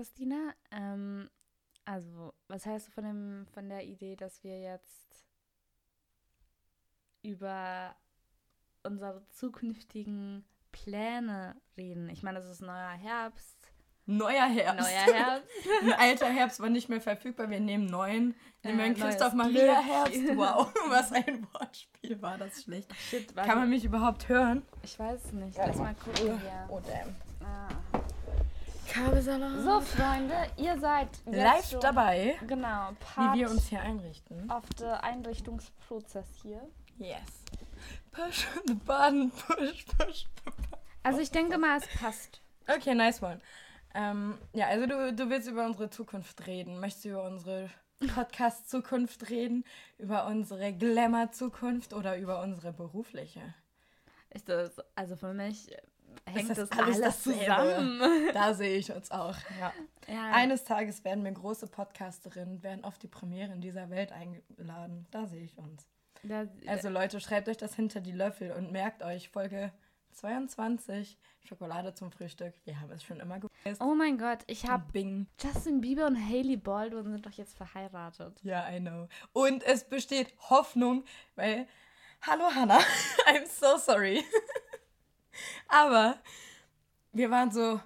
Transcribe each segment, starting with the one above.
Christina. Ähm, also, was heißt du von, dem, von der Idee, dass wir jetzt über unsere zukünftigen Pläne reden? Ich meine, es ist neuer Herbst. Neuer Herbst. Neuer Herbst. Ein alter Herbst war nicht mehr verfügbar. Wir nehmen neuen. Nehmen wir Äh, einen Christoph Maria. Herbst. Wow, was ein Wortspiel war das schlecht. Shit, Kann man mich überhaupt hören? Ich weiß es nicht. Lass mal gucken hier. Oh damn. Ah. Kabelsalat. So, Freunde, ihr seid jetzt Live schon, dabei, Genau, wie Part wir uns hier einrichten. auf der Einrichtungsprozess hier. Yes. Push the button, push, push. Also ich denke mal, es passt. Okay, nice one. Ähm, ja, also du, du willst über unsere Zukunft reden. Möchtest du über unsere Podcast-Zukunft reden? Über unsere Glamour-Zukunft oder über unsere berufliche? Ist das, also für mich hängt das das, alles alles, zusammen. Da sehe ich uns auch. Ja. Ja. Eines Tages werden wir große Podcasterinnen, werden auf die Premieren dieser Welt eingeladen. Da sehe ich uns. Da, Also Leute, schreibt euch das hinter die Löffel und merkt euch Folge 22, Schokolade zum Frühstück. Wir haben es schon immer gewusst. oh mein Gott, ich habe Bing. Justin Bieber und Hailey Baldwin sind doch jetzt verheiratet. Ja, I know. Und es besteht Hoffnung, weil, hallo Hannah, I'm so sorry. Aber wir waren so,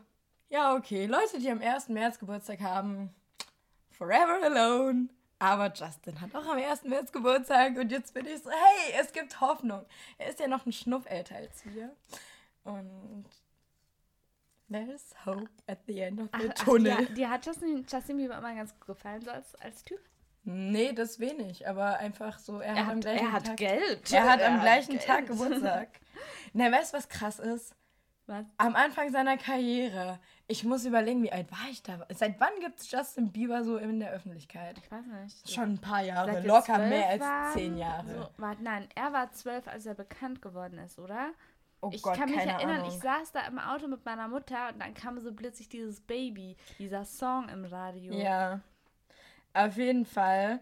ja, okay, Leute, die am 1. März Geburtstag haben, forever alone. Aber Justin hat auch am 1. März Geburtstag und jetzt bin ich so, hey, es gibt Hoffnung. Er ist ja noch ein Schnuff älter als wir. Und there's hope at the end of the Ach, ach, tunnel. dir, dir hat Justin, Justin Bieber immer ganz gut gefallen, so als, als Typ. Nee, das wenig, aber einfach so, er, Er hat am hat, gleichen er hat Tag, Geld. Er hat am gleichen Geld. Tag Geburtstag. Na, weißt du, was krass ist? Was? Am Anfang seiner Karriere, ich muss überlegen, wie alt war ich da? Seit wann gibt es Justin Bieber so in der Öffentlichkeit? Ich weiß nicht. Schon ein paar Jahre, locker mehr als waren? zehn Jahre. So, warte, nein, er war zwölf, als er bekannt geworden ist, oder? oh ich Gott, kann mich erinnern, Ahnung. ich saß da im Auto mit meiner Mutter und dann kam so plötzlich dieses Baby, dieser Song im Radio. Ja, auf jeden Fall.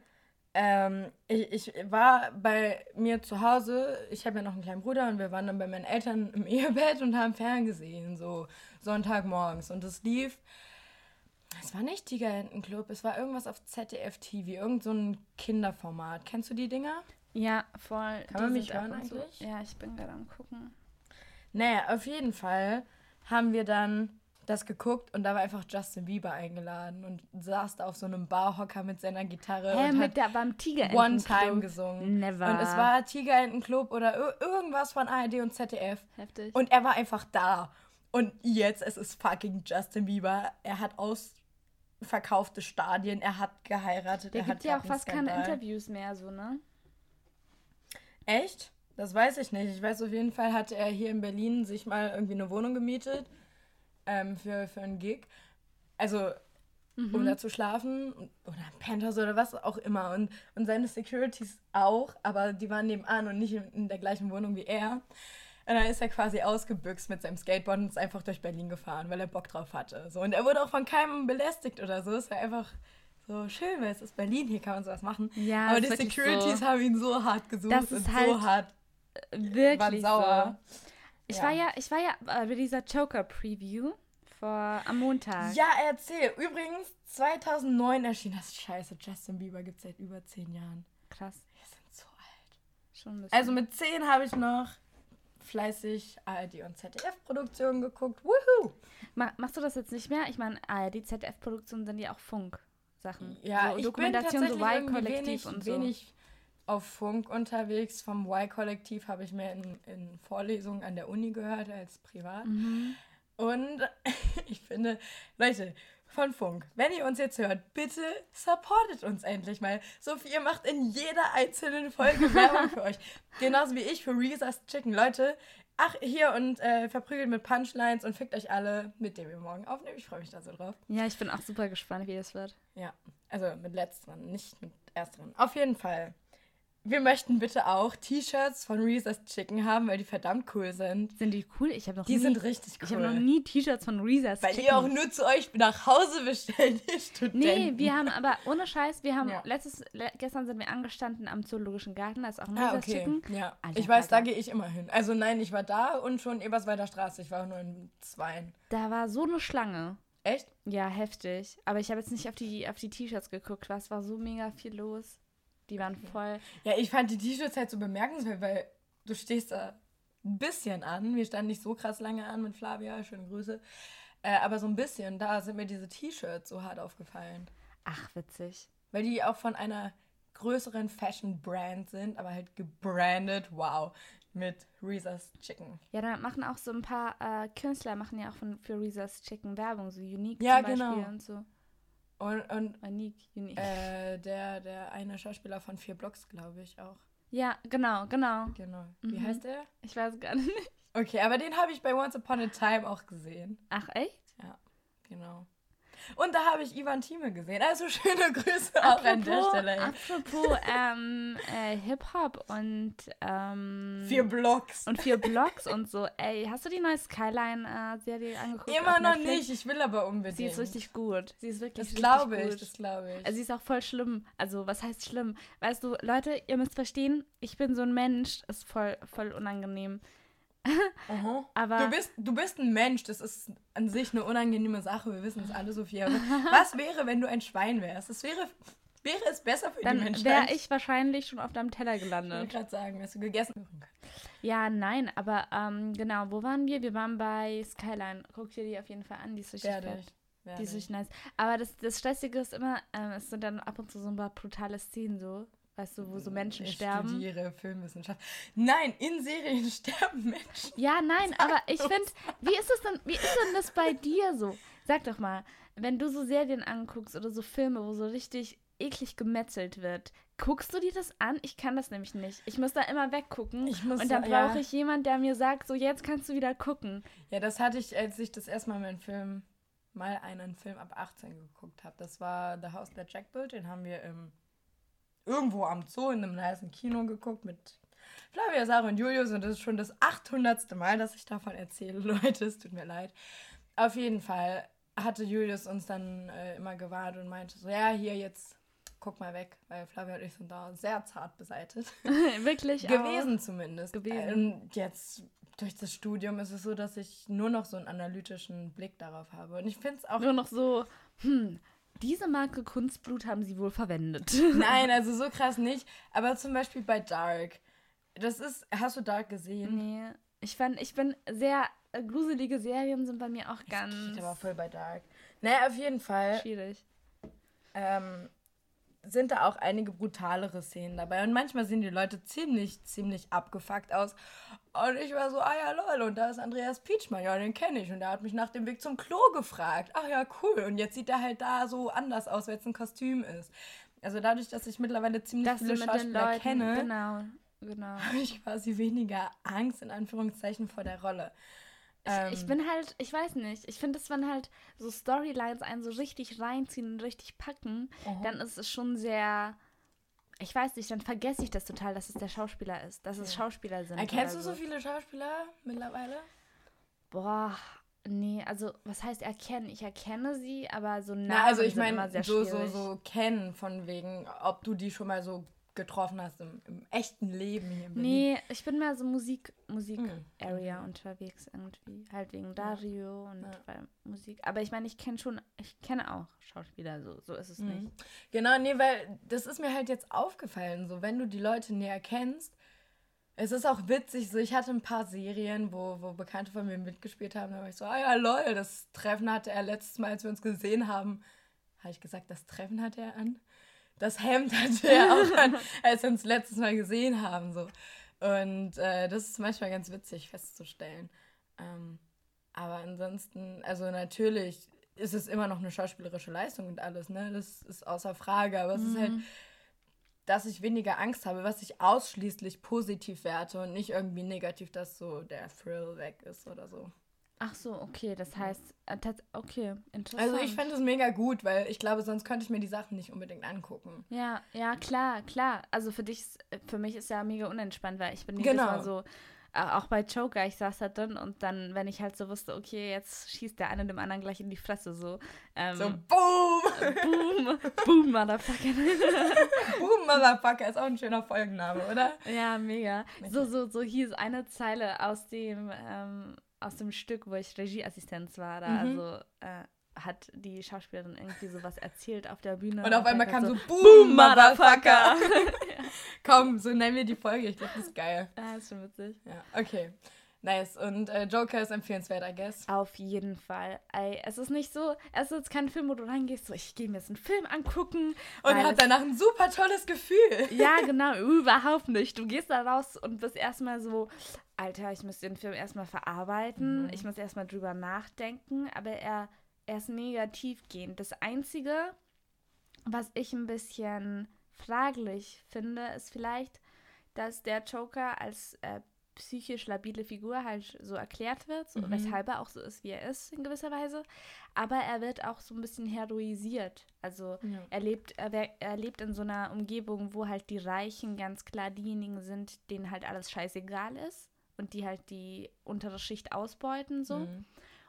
Ähm, ich, ich war bei mir zu Hause, ich habe ja noch einen kleinen Bruder und wir waren dann bei meinen Eltern im Ehebett und haben ferngesehen, so Sonntagmorgens. Und es lief, es war nicht Tigerenten-Club, es war irgendwas auf ZDF TV, irgend so ein Kinderformat. Kennst du die Dinger? Ja, voll. Kann man Die mich sind ab hören eigentlich? Ja, ich bin gerade am gucken. Naja, auf jeden Fall haben wir dann das geguckt und da war einfach Justin Bieber eingeladen und saß da auf so einem Barhocker mit seiner Gitarre Hä, und mit hat der beim Tiger One Time gesungen. Never. Und es war Tigerentenclub oder ir- irgendwas von ARD und ZDF. heftig. Und er war einfach da. Und jetzt, es ist fucking Justin Bieber. Er hat ausverkaufte Stadien, er hat geheiratet, der er gibt hat ja auch fast keine. Interviews mehr, so, ne? Echt? Das weiß ich nicht. Ich weiß auf jeden Fall, hat er hier in Berlin sich mal irgendwie eine Wohnung gemietet ähm, für, für einen Gig. Also, Mhm. um da zu schlafen und- oder Penthouse oder was auch immer. Und, und seine Securities auch, aber die waren nebenan und nicht in, in der gleichen Wohnung wie er. Und dann ist er quasi ausgebüxt mit seinem Skateboard und ist einfach durch Berlin gefahren, weil er Bock drauf hatte. So, und er wurde auch von keinem belästigt oder so. Es war einfach so schön, weil es ist Berlin, hier kann man sowas machen. Ja, aber die wirklich Securities so. haben ihn so hart gesucht Das und ist so halt hart Wirklich waren sauer. so. Ich Ja. war ja, ich war ja bei dieser Joker-Preview vor am Montag. Ja, erzähl. Übrigens, 2009 erschien das Scheiße. Justin Bieber gibt es seit über zehn Jahren. Krass. Wir sind so alt. Schon ein bisschen. Also mit 10 habe ich noch fleißig ARD und ZDF-Produktionen geguckt. Woohoo! Ma machst du das jetzt nicht mehr? Ich meine, die ZDF-Produktionen sind ja auch Funk-Sachen. Ja, so ich bin Dokumentation, tatsächlich so wenig, und so. wenig auf Funk unterwegs. Vom Y-Kollektiv habe ich mehr in, in Vorlesungen an der Uni gehört als privat. Mhm. Und ich finde, Leute, von Funk, wenn ihr uns jetzt hört, bitte supportet uns endlich mal. Sophie, ihr macht in jeder einzelnen Folge Werbung für euch. Genauso wie ich für Reese's Chicken. Leute, ach, hier und äh, verprügelt mit Punchlines und fickt euch alle, mit dem wir morgen aufnehmen. Ich freue mich da so drauf. Ja, ich bin auch super gespannt, wie das wird. Ja, also mit letzteren, nicht mit ersteren. Auf jeden Fall. Wir möchten bitte auch T-Shirts von Reese's Chicken haben, weil die verdammt cool sind. Sind die cool? Ich habe noch Die nie, sind richtig cool. Ich habe noch nie T-Shirts von Reese's Weil Chicken. ihr auch nur zu euch nach Hause bestellt, ihr Studenten. Nee, wir haben aber ohne Scheiß, wir haben Ja. letztes, le gestern sind wir angestanden am Zoologischen Garten, da ist auch ein Ah, Reese's okay. Chicken. Ja. Alter, ich weiß, da Alter. gehe ich immer hin. Also nein, ich war da und schon Eberswalder Straße. Ich war nur in Zweien. Da war so eine Schlange. Echt? Ja, heftig. Aber ich habe jetzt nicht auf die auf die T-Shirts geguckt, weil es war so mega viel los. Die waren voll. Ja, ich fand die T-Shirts halt so bemerkenswert, weil du stehst da ein bisschen an. Wir standen nicht so krass lange an mit Flavia, schöne Grüße. Äh, aber so ein bisschen, da sind mir diese T-Shirts so hart aufgefallen. Ach, witzig. Weil die auch von einer größeren Fashion-Brand sind, aber halt gebrandet, wow, mit Reese's Chicken. Ja, da machen auch so ein paar äh, Künstler machen ja auch von, für Reese's Chicken Werbung, so Unique Ja, zum Beispiel genau. und so. Und, und Unique. äh, der, der eine Schauspieler von Vier Blocks, glaube ich, auch. Ja, genau, genau. Genau. Wie Mhm. heißt der? Ich weiß gar nicht. Okay, aber den habe ich bei Once Upon a Time auch gesehen. Ach, echt? Genau. Und da habe ich Ivan Thieme gesehen. Also schöne Grüße auch an der Stelle. apropos ähm, äh, Hip-Hop und, ähm, Vier Blocks. und vier Blogs und so. Ey, hast du die neue Skyline-Serie angeguckt? Immer noch Netflix? nicht, ich will aber unbedingt. Sie ist richtig gut. Sie ist wirklich Das glaube gut. ich, das glaube ich. Also sie ist auch voll schlimm. Also was heißt schlimm? Weißt du, Leute, ihr müsst verstehen, ich bin so ein Mensch, ist voll, voll unangenehm. Aha. Aber Du bist, du bist ein Mensch, das ist an sich eine unangenehme Sache, wir wissen es alle, Sophia. Was wäre, wenn du ein Schwein wärst? Das wäre, wäre es besser für die dann Menschheit. wäre ich wahrscheinlich schon auf deinem Teller Ich wollte gelandet. gerade sagen, wärst du gegessen. Ja, nein, aber ähm, genau, wo waren wir? Wir waren bei Skyline. Guck dir die auf jeden Fall an, die ist richtig fett. Die ist ich. richtig nice. Aber das, das Stressige ist immer, ähm, es sind dann ab und zu so ein paar brutale Szenen so, weißt du, wo so Menschen ich sterben. studiere Filmwissenschaft. Nein, in Serien sterben Menschen. Ja, nein, aber ich finde, wie ist es denn, wie ist denn das bei dir so? Sag doch mal, wenn du so Serien anguckst oder so Filme, wo so richtig eklig gemetzelt wird, guckst du dir das an? Ich kann das nämlich nicht. Ich muss da immer weggucken Ich muss und dann ja. brauche ich jemanden, der mir sagt, so jetzt kannst du wieder gucken. Ja, das hatte ich, als ich das erstmal meinen Film, mal einen Film ab 18 geguckt habe. Das war The House That Jack Built. Den haben wir im, irgendwo am Zoo in einem niceen Kino geguckt mit Flavia, Sarah und Julius. Und das ist schon das 800. Mal, dass ich davon erzähle, Leute. Es tut mir leid. Auf jeden Fall hatte Julius uns dann äh, immer gewarnt und meinte so, ja, hier jetzt guck mal weg, weil Flavia und ich sind da sehr zart beseitigt. Wirklich Gewesen zumindest. Gewesen. Und jetzt durch das Studium ist es so, dass ich nur noch so einen analytischen Blick darauf habe. Und ich finde es auch. Auch. Nur noch so, hm, diese Marke Kunstblut haben sie wohl verwendet. Nein, also so krass nicht. Aber zum Beispiel bei Dark. Das ist. Hast du Dark gesehen? nee, ich fand, ich bin sehr, äh, gruselige Serien sind bei mir auch ganz Geht aber voll bei Dark. Naja, auf jeden Fall schwierig. ähm, sind da auch einige brutalere Szenen dabei. Und manchmal sehen die Leute ziemlich, ziemlich abgefuckt aus. Und ich war so, ah ja, lol, und da ist Andreas Pietschmann, ja, den kenne ich. Und der hat mich nach dem Weg zum Klo gefragt. Ach ja, cool. Und jetzt sieht er halt da so anders aus, weil es ein Kostüm ist. Also dadurch, dass ich mittlerweile ziemlich Dass viele Schauspieler Leuten, kenne, genau, genau. habe ich quasi weniger Angst, in Anführungszeichen, vor der Rolle. Ich, ich bin halt, ich weiß nicht, ich finde, dass wenn halt so Storylines einen so richtig reinziehen und richtig packen, Mhm. dann ist es schon sehr, ich weiß nicht, dann vergesse ich das total, dass es der Schauspieler ist, dass es Schauspieler sind. Erkennst du oder so viele Schauspieler mittlerweile? Boah, nee, also was heißt erkennen? Ich erkenne sie, aber so Namen Na, also ich meine, so, so, so kennen von wegen, ob du die schon mal so getroffen hast im, im echten Leben hier in Berlin. Nee, ich bin mehr so Musik, Musik Mhm. Unterwegs irgendwie. Halt wegen Dario und Ja. Musik. Aber ich meine, ich kenne schon, ich kenne auch Schauspieler, so, so ist es Mhm. nicht. Genau, nee, weil das ist mir halt jetzt aufgefallen, so wenn du die Leute näher kennst. Es ist auch witzig, so ich hatte ein paar Serien, wo, wo Bekannte von mir mitgespielt haben, da war ich so, ah ja, lol, das Treffen hatte er letztes Mal, als wir uns gesehen haben. Habe ich gesagt, das Treffen hatte er an? Das Hemd hatte er auch an, als wir uns letztes Mal gesehen haben, so. Und äh, das ist manchmal ganz witzig festzustellen. Ähm, aber ansonsten, also natürlich ist es immer noch eine schauspielerische Leistung und alles, ne? Das ist außer Frage, aber es ist halt, dass ich weniger Angst habe, was ich ausschließlich positiv werte und nicht irgendwie negativ, dass so der Thrill weg ist oder so. Ach so, okay, das heißt, äh, okay, interessant. Also ich fände es mega gut, weil ich glaube, sonst könnte ich mir die Sachen nicht unbedingt angucken. Ja, ja, klar, klar. Also für dich, ist- für mich ist ja mega unentspannt, weil ich bin Genau. jedes Mal so, äh, auch bei Joker, ich saß da drin und dann, wenn ich halt so wusste, okay, jetzt schießt der eine dem anderen gleich in die Fresse, so, ähm, So, boom! boom, boom, Motherfucker. boom, Motherfucker, ist auch ein schöner Folgenname, oder? ja, mega. So, so, so hieß eine Zeile aus dem, ähm, aus dem Stück, wo ich Regieassistenz war, da, Mhm. also, äh, hat die Schauspielerin irgendwie sowas erzählt auf der Bühne. Und auf einmal kam so, so Boom, Motherfucker. Komm, so nennen wir die Folge. Ich glaube, das ist geil. Ah, ist schon witzig. Ja, okay. Nice. Und äh, Joker ist empfehlenswert, I guess. Auf jeden Fall. Ey, es ist nicht so, es ist jetzt kein Film, wo du reingehst, so, ich gehe mir jetzt einen Film angucken. Und hat danach ein super tolles Gefühl. Ja, genau, überhaupt nicht. Du gehst da raus und bist erstmal so, Alter, ich muss den Film erstmal verarbeiten, Mhm. ich muss erstmal drüber nachdenken, aber er, er ist mega tiefgehend. Das Einzige, was ich ein bisschen fraglich finde, ist vielleicht, dass der Joker als äh, psychisch labile Figur halt so erklärt wird, so, Mhm. weshalb er auch so ist, wie er ist, in gewisser Weise. Aber er wird auch so ein bisschen heroisiert. Also Ja. er lebt, er, er lebt in so einer Umgebung, wo halt die Reichen ganz klar diejenigen sind, denen halt alles scheißegal ist und die halt die untere Schicht ausbeuten so. Mhm.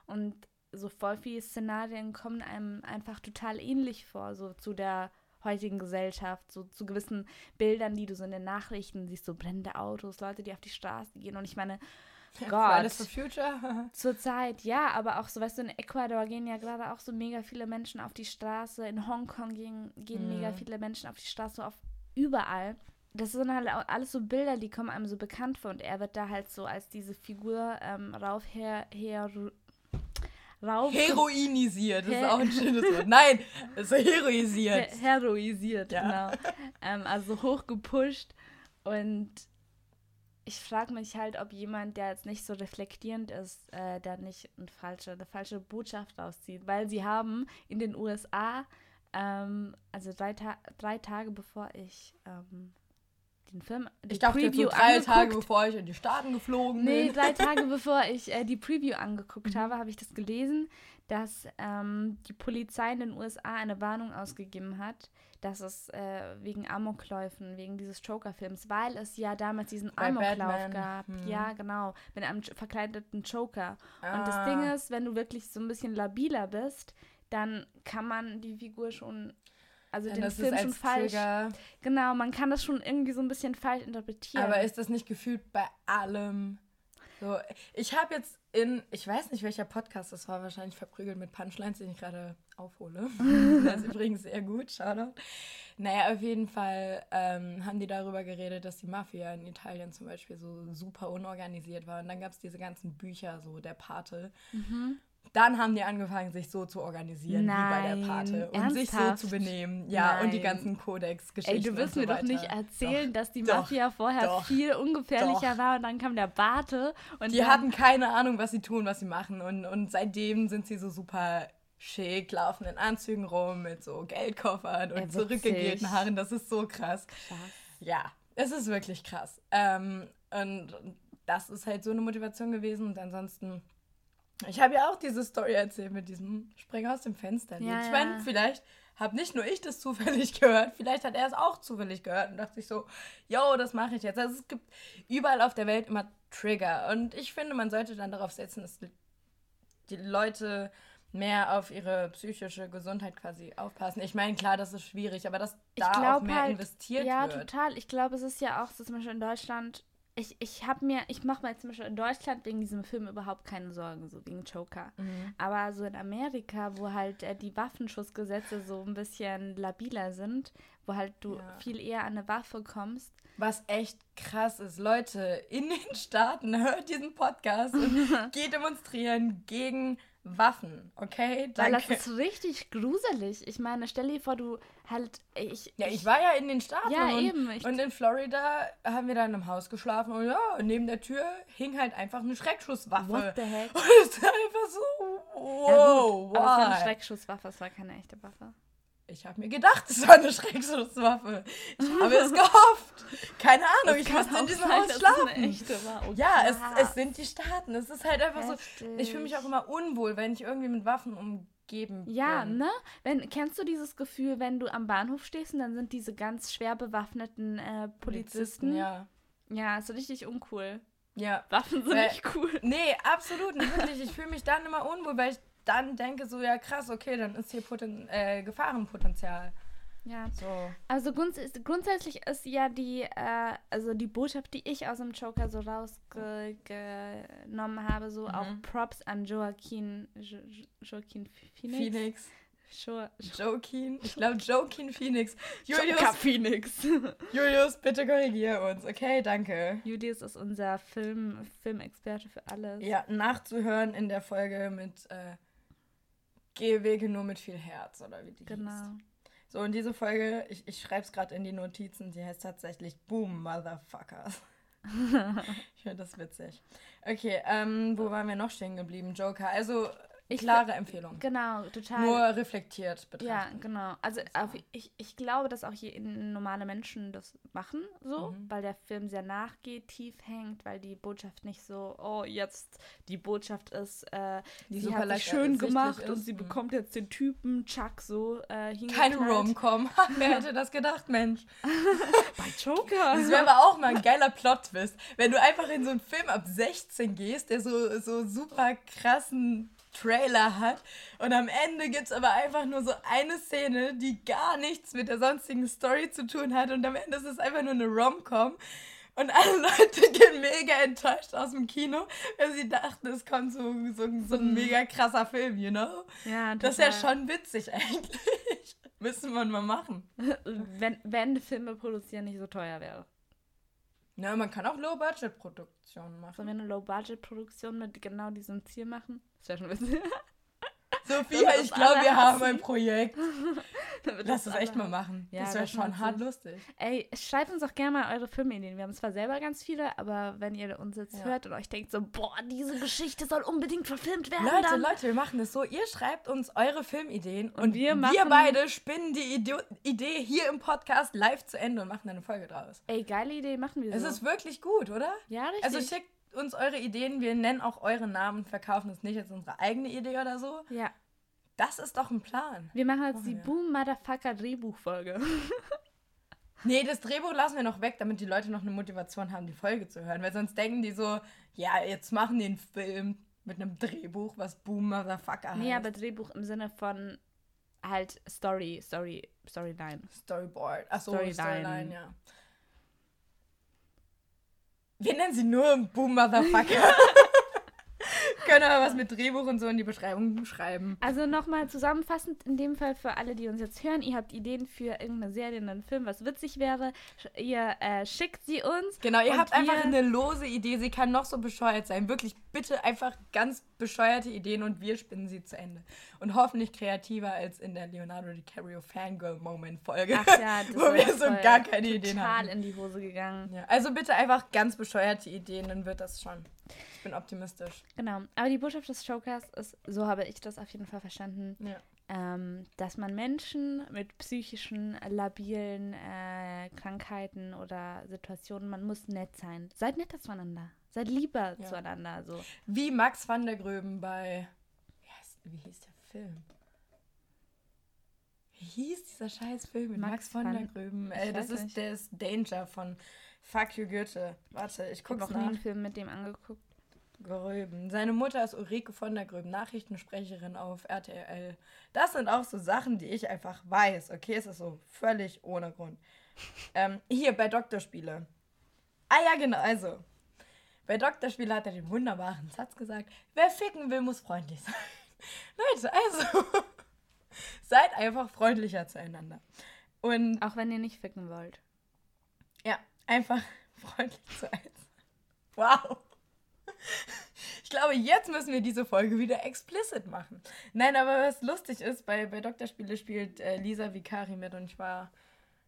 Und so voll viele Szenarien kommen einem einfach total ähnlich vor, so zu der heutigen Gesellschaft, so zu gewissen Bildern, die du so in den Nachrichten siehst, so brennende Autos, Leute, die auf die Straße gehen. Und ich meine, Fridays for Gott, Future. Zurzeit, ja, aber auch so, weißt du, in Ecuador gehen ja gerade auch so mega viele Menschen auf die Straße. In Hongkong gehen, gehen Mhm. mega viele Menschen auf die Straße, so auf überall. Das sind halt auch alles so Bilder, die kommen einem so bekannt vor. Und er wird da halt so als diese Figur ähm, rauf, her, her, rauf, Heroinisiert, das ist auch ein schönes Wort. Nein, so her heroisiert. heroisiert, Ja. genau. Ähm, also hochgepusht. Und ich frage mich halt, ob jemand, der jetzt nicht so reflektierend ist, äh, da nicht eine falsche, eine falsche Botschaft rauszieht. Weil sie haben in den USA, ähm, also drei, Ta drei Tage bevor ich ähm, den Film, Ich dachte jetzt so Preview drei Tage, angeguckt- bevor ich in die Staaten geflogen Nee, bin. drei Tage bevor ich äh, die Preview angeguckt Mhm. habe, habe ich das gelesen, dass ähm, die Polizei in den USA eine Warnung ausgegeben hat, dass es äh, wegen Amokläufen, wegen dieses Joker-Films, weil es ja damals diesen Bei Amoklauf Batman, gab. hm. Ja, genau, mit einem verkleideten Joker. Und das Ah. Ding ist, wenn du wirklich so ein bisschen labiler bist, dann kann man die Figur schon, also Dann den Film schon als falsch. Trigger. Genau, man kann das schon irgendwie so ein bisschen falsch interpretieren. Aber ist das nicht gefühlt bei allem? So, ich habe jetzt in, ich weiß nicht welcher Podcast das war, wahrscheinlich verprügelt mit Punchlines, den ich gerade aufhole. das ist übrigens sehr gut, Shoutout. Naja, auf jeden Fall ähm, haben die darüber geredet, dass die Mafia in Italien zum Beispiel so super unorganisiert war. Und dann gab es diese ganzen Bücher, so der Pate. Mhm. Dann haben die angefangen, sich so zu organisieren wie bei der Nein, Pate. Und sich so ernsthaft? zu benehmen. Ja, und die Nein. ganzen Kodex-Geschichten. Ey, du so mir doch weiter. nicht erzählen, dass die doch, Mafia vorher doch, viel ungefährlicher doch. war und dann kam der Barte und Die hatten keine Ahnung, was sie tun, was sie machen. Und, und seitdem sind sie so super schick, laufen in Anzügen rum mit so Geldkoffern und witzig. zurückgegelten Haaren. Das ist so krass. Krass. Ja, es ist wirklich krass. Ähm, und das ist halt so eine Motivation gewesen. Und ansonsten, ich habe ja auch diese Story erzählt mit diesem Springen aus dem Fenster. Ja, ich ja. meine, vielleicht habe nicht nur ich das zufällig gehört, vielleicht hat er es auch zufällig gehört und dachte sich so, yo, das mache ich jetzt. Also es gibt überall auf der Welt immer Trigger. Und ich finde, man sollte dann darauf setzen, dass die Leute mehr auf ihre psychische Gesundheit quasi aufpassen. Ich meine, klar, das ist schwierig, aber dass Ich da auch mehr halt, investiert Ja, wird. total. Ich glaube, es ist ja auch so zum Beispiel in Deutschland. Ich, ich habe mir, ich mache mir zum Beispiel in Deutschland wegen diesem Film überhaupt keine Sorgen, so wegen Joker. Mhm. Aber so in Amerika, wo halt äh, die Waffenschutzgesetze so ein bisschen labiler sind, wo halt du Ja. viel eher an eine Waffe kommst. Was echt krass ist, Leute, in den Staaten hört diesen Podcast und geht demonstrieren gegen Waffen, okay? Weil Danke. das ist richtig gruselig. Ich meine, stell dir vor, du halt. Ich, ja, ich war ja in den Staaten Ja, und, eben. Ich- und in Florida haben wir dann im Haus geschlafen und ja, neben der Tür hing halt einfach eine Schreckschusswaffe. What the heck? Und es ist einfach so, wow, ja, gut, aber es war eine? Schreckschusswaffe, es war keine echte Waffe. Ich habe mir gedacht, es war eine Schreckschusswaffe. Ich habe es gehofft. Keine Ahnung, ich musste in diesem sein, Haus schlafen. war. Oh, Ja, es, es sind die Staaten. Es ist halt einfach so. Ich fühle mich auch Heftig. immer unwohl, wenn ich irgendwie mit Waffen umgeben Ja, bin. ne? Wenn, kennst du dieses Gefühl, wenn du am Bahnhof stehst und dann sind diese ganz schwer bewaffneten äh, Polizisten? Ja. Ja, ist richtig uncool. Ja. Waffen sind Weil- nicht cool. Nee, absolut nicht. Wirklich. Ich fühle mich dann immer unwohl, weil ich dann denke, so, ja krass, okay, dann ist hier Poten äh, Gefahrenpotenzial. Ja. So. Also grunds grundsätzlich ist ja die, äh, also die Botschaft, die ich aus dem Joker so rausgenommen habe, so Mhm. auch Props an Joaquin, jo Jo- Joaquin Phoenix. Phoenix. Jo Joaquin. Ich glaube, Joaquin Phoenix. Joker Julius, Phoenix. Julius, bitte korrigier uns. Okay, danke. Julius ist unser Film, Filmexperte für alles. Ja, nachzuhören in der Folge mit äh, Gehwege nur mit viel Herz, oder wie die hieß. Genau. So, und diese Folge, ich, ich schreibe es gerade in die Notizen, die heißt tatsächlich Boom, Motherfuckers. ich finde das witzig. Okay, ähm, wo waren wir noch stehen geblieben? Joker. Also, Ich klare Empfehlung. Genau, total. Nur reflektiert ja, betrachten. genau. Also ich, ich glaube, dass auch hier normale Menschen das machen, so, Mhm. weil der Film sehr nachgeht, tief hängt, weil die Botschaft nicht so, oh, jetzt die Botschaft ist, äh, Die sie hat sich schön gemacht ist. und sie Mhm. bekommt jetzt den Typen Chuck so äh, Keine hingeknallt. Rom-Com. Wer hätte das gedacht, Mensch? Bei Joker. Das wäre aber auch mal ein geiler Plot-Twist. Wenn du einfach in so einen Film ab 16 gehst, der so, so super krassen Trailer hat und am Ende gibt es aber einfach nur so eine Szene, die gar nichts mit der sonstigen Story zu tun hat und am Ende ist es einfach nur eine Rom-Com und alle Leute gehen mega enttäuscht aus dem Kino, weil sie dachten, es kommt so, so, so ein mega krasser Film, you know? ja, Das ist ja schon witzig eigentlich. Müssen wir mal machen. wenn, wenn Filme produzieren nicht so teuer wäre. Na, man kann auch Low-Budget-Produktionen machen. Sollen wir eine Low-Budget-Produktion mit genau diesem Ziel machen? Das wäre schon witzig. Sophia, ich glaube, wir haben ein Projekt. Lass es echt mal machen. Ja, das wäre schon hart lustig. Ey, schreibt uns doch gerne mal eure Filmideen. Wir haben zwar selber ganz viele, aber wenn ihr uns jetzt Ja. hört und euch denkt so, boah, diese Geschichte soll unbedingt verfilmt werden, Leute, dann... Leute, wir machen das so. Ihr schreibt uns eure Filmideen und, Und wir wir, beide spinnen die Ideo Idee hier im Podcast live zu Ende und machen eine Folge draus. Ey, geile Idee, machen wir Es so. ist wirklich gut, oder? ja, richtig. Also schickt uns eure Ideen. Wir nennen auch eure Namen, verkaufen es nicht als unsere eigene Idee oder so. ja, Das ist doch ein Plan. wir machen jetzt Machen die wir. Boom Motherfucker Drehbuchfolge. Nee, das Drehbuch lassen wir noch weg, damit die Leute noch eine Motivation haben, die Folge zu hören. Weil sonst denken die so, ja, jetzt machen die einen Film mit einem Drehbuch, was Boom Motherfucker heißt. nee, aber Drehbuch im Sinne von halt Story, Story, Storyline. Storyboard. Achso, Storyline. Storyline. ja. Wir nennen sie nur Boom Motherfucker. Können aber was mit Drehbuch und so in die Beschreibung schreiben. Also nochmal zusammenfassend, in dem Fall für alle, die uns jetzt hören, ihr habt Ideen für irgendeine Serie, einen Film, was witzig wäre, ihr äh, schickt sie uns. Genau, ihr habt einfach eine lose Idee. Sie kann noch so bescheuert sein. Wirklich, bitte einfach ganz bescheuerte Ideen und wir spinnen sie zu Ende. Und hoffentlich kreativer als in der Leonardo DiCaprio Fangirl Moment Folge. Ach ja, das wo wir so gar keine Ideen total hatten. in die Hose gegangen. Ja, also bitte einfach ganz bescheuerte Ideen, dann wird das schon. Ich bin optimistisch. Genau. Aber die Botschaft des Jokers ist, so habe ich das auf jeden Fall verstanden, Ja. ähm, dass man Menschen mit psychischen, labilen äh, Krankheiten oder Situationen, man muss nett sein. Seid netter zueinander. Seid lieber Ja. zueinander. So. Wie Max van der Gröben bei. Wie, heißt, wie hieß der Film? Wie hieß dieser scheiß Film mit Max Max, van der van- Gröben? ich Äh, das ist nicht. der ist Danger von Fuck You Goethe. Warte, ich guck's noch nie nach. einen Film mit dem angeguckt. Gröben. Seine Mutter ist Ulrike von der Gröben, Nachrichtensprecherin auf RTL. Das sind auch so Sachen, die ich einfach weiß. Okay, es ist so völlig ohne Grund. Ähm, hier bei Doktorspiele. Ah ja, genau, also. Bei Doktorspiele hat er den wunderbaren Satz gesagt, wer ficken will, muss freundlich sein. Leute, also, seid einfach freundlicher zueinander. Und Auch wenn ihr nicht ficken wollt. ja, einfach freundlich sein. Wow. Ich glaube, jetzt müssen wir diese Folge wieder explicit machen. Nein, aber was lustig ist, bei, bei Doktorspiele spielt äh, Lisa Vicari mit und ich war,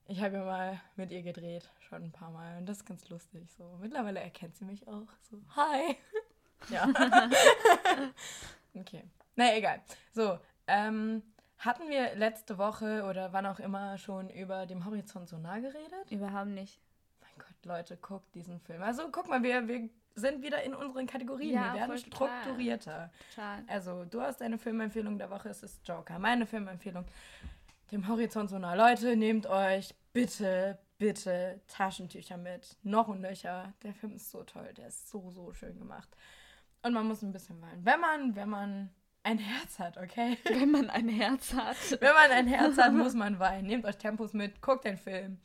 ich habe ja mal mit ihr gedreht, schon ein paar Mal und das ist ganz lustig. So, mittlerweile erkennt sie mich auch. So, hi. Ja. okay. Naja, egal. So, ähm, hatten wir letzte Woche oder wann auch immer schon über dem Horizont so nah geredet? Überhaupt nicht. Leute, guckt diesen Film. Also guck mal, wir, wir sind wieder in unseren Kategorien. Ja, wir werden strukturierter. Total. Also, du hast deine Filmempfehlung der Woche, es ist Joker. Meine Filmempfehlung, dem Horizont so nah. Leute, nehmt euch bitte, bitte Taschentücher mit. Noch und nöcher. Der Film ist so toll, der ist so, so schön gemacht. Und man muss ein bisschen weinen. Wenn man, wenn man ein Herz hat, okay? Wenn man ein Herz hat. Wenn man ein Herz hat, muss man weinen. Nehmt euch Tempos mit, guckt den Film.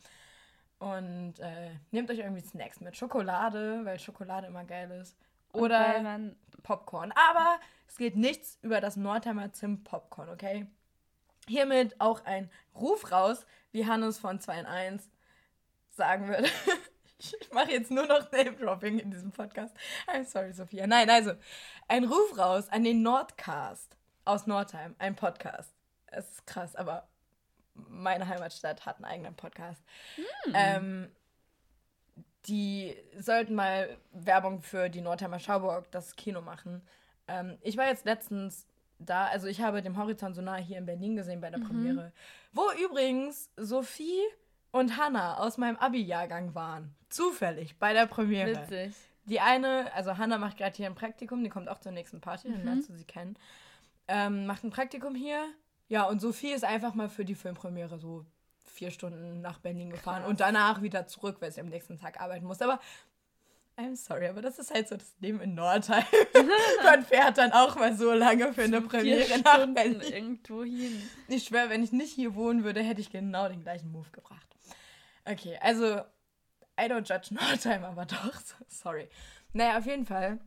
Und äh, nehmt euch irgendwie Snacks mit. Schokolade, weil Schokolade immer geil ist. Oder Popcorn. Aber es geht nichts über das Nordheimer Zimt Popcorn, okay? Hiermit auch ein Ruf raus, wie Hannes von 2 in 1 sagen würde. Ich mache jetzt nur noch Name-Dropping in diesem Podcast. I'm sorry, Sophia. Nein, also, ein Ruf raus an den Nordcast aus Nordheim, ein Podcast. Es ist krass, aber meine Heimatstadt hat einen eigenen Podcast. Mm. Ähm, die sollten mal Werbung für die Nordheimer Schauburg, das Kino machen. Ähm, ich war jetzt letztens da, also ich habe dem Horizont so nahe hier in Berlin gesehen bei der mhm. Premiere, wo übrigens Sophie und Hannah aus meinem Abi-Jahrgang waren. Zufällig bei der Premiere. Witzig. Die eine, also Hannah macht gerade hier ein Praktikum, die kommt auch zur nächsten Party, mhm. dann lernst du sie kennen. Ähm, macht ein Praktikum hier. Ja, und Sophie ist einfach mal für die Filmpremiere so vier Stunden nach Berlin gefahren Krass. und danach wieder zurück, weil sie am nächsten Tag arbeiten muss. Aber I'm sorry, aber das ist halt so das Leben in Nordheim. Man fährt dann auch mal so lange für eine Premiere nach Berlin. irgendwo hin. Ich schwöre, wenn ich nicht hier wohnen würde, hätte ich genau den gleichen Move gebracht. Okay, also, I don't judge Nordheim, aber doch, sorry. Naja, auf jeden Fall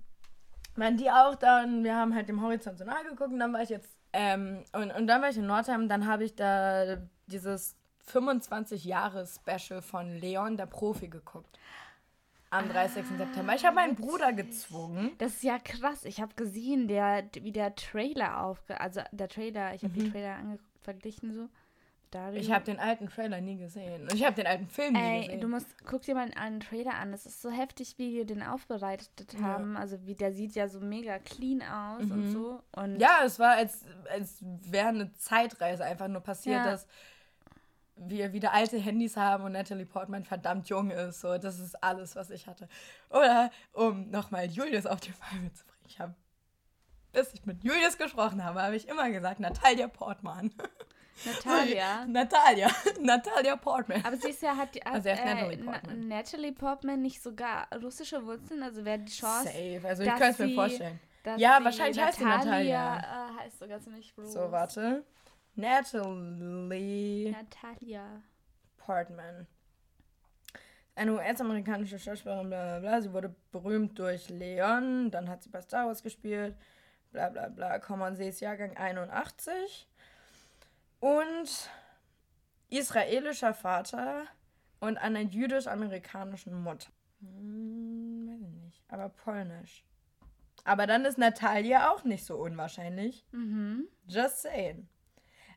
waren die auch da und wir haben halt dem Horizont so nahe geguckt und dann war ich jetzt, ähm, und, und dann war ich in Nordheim, dann habe ich da dieses 25 Jahre Special von Leon, der Profi, geguckt. Am 30. Ah, September. Ich habe meinen Bruder gezwungen. Das ist ja krass. Ich habe gesehen, der, wie der Trailer aufge... Also der Trailer, ich habe mhm. die Trailer angeguckt, verglichen so. Dario. Ich habe den alten Trailer nie gesehen. Ich habe den alten Film Ey, nie gesehen. Du musst, guck dir mal einen Trailer an. Das ist so heftig, wie wir den aufbereitet haben. Ja. Also wie der sieht ja so mega clean aus mhm. und so. Und ja, es war, als, als wäre eine Zeitreise einfach nur passiert, ja. dass wir wieder alte Handys haben und Natalie Portman verdammt jung ist. So, das ist alles, was ich hatte. Oder, um nochmal Julius auf die Palme zu bringen. Ich habe, bis ich mit Julius gesprochen habe, habe ich immer gesagt, Natalia Portman. Natalia. Natalia. Natalia Portman. Aber sie ist ja, hat, hat also äh, Natalie, Portman. Natalie Portman nicht sogar russische Wurzeln? Also wäre die Chance. Safe, also ich kann es mir vorstellen. Ja, wahrscheinlich heißt sie Natalia. Äh, heißt sogar ziemlich groß. So, warte. Natalie. Natalia. Portman. Eine US-amerikanische Schauspielerin, bla bla bla. Sie wurde berühmt durch Leon, dann hat sie bei Star Wars gespielt, bla bla bla. Common See ist Jahrgang 81. Und israelischer Vater und einer jüdisch-amerikanischen Mutter. Hm, weiß ich nicht, aber polnisch. Aber dann ist Natalia auch nicht so unwahrscheinlich. Mhm. Just saying.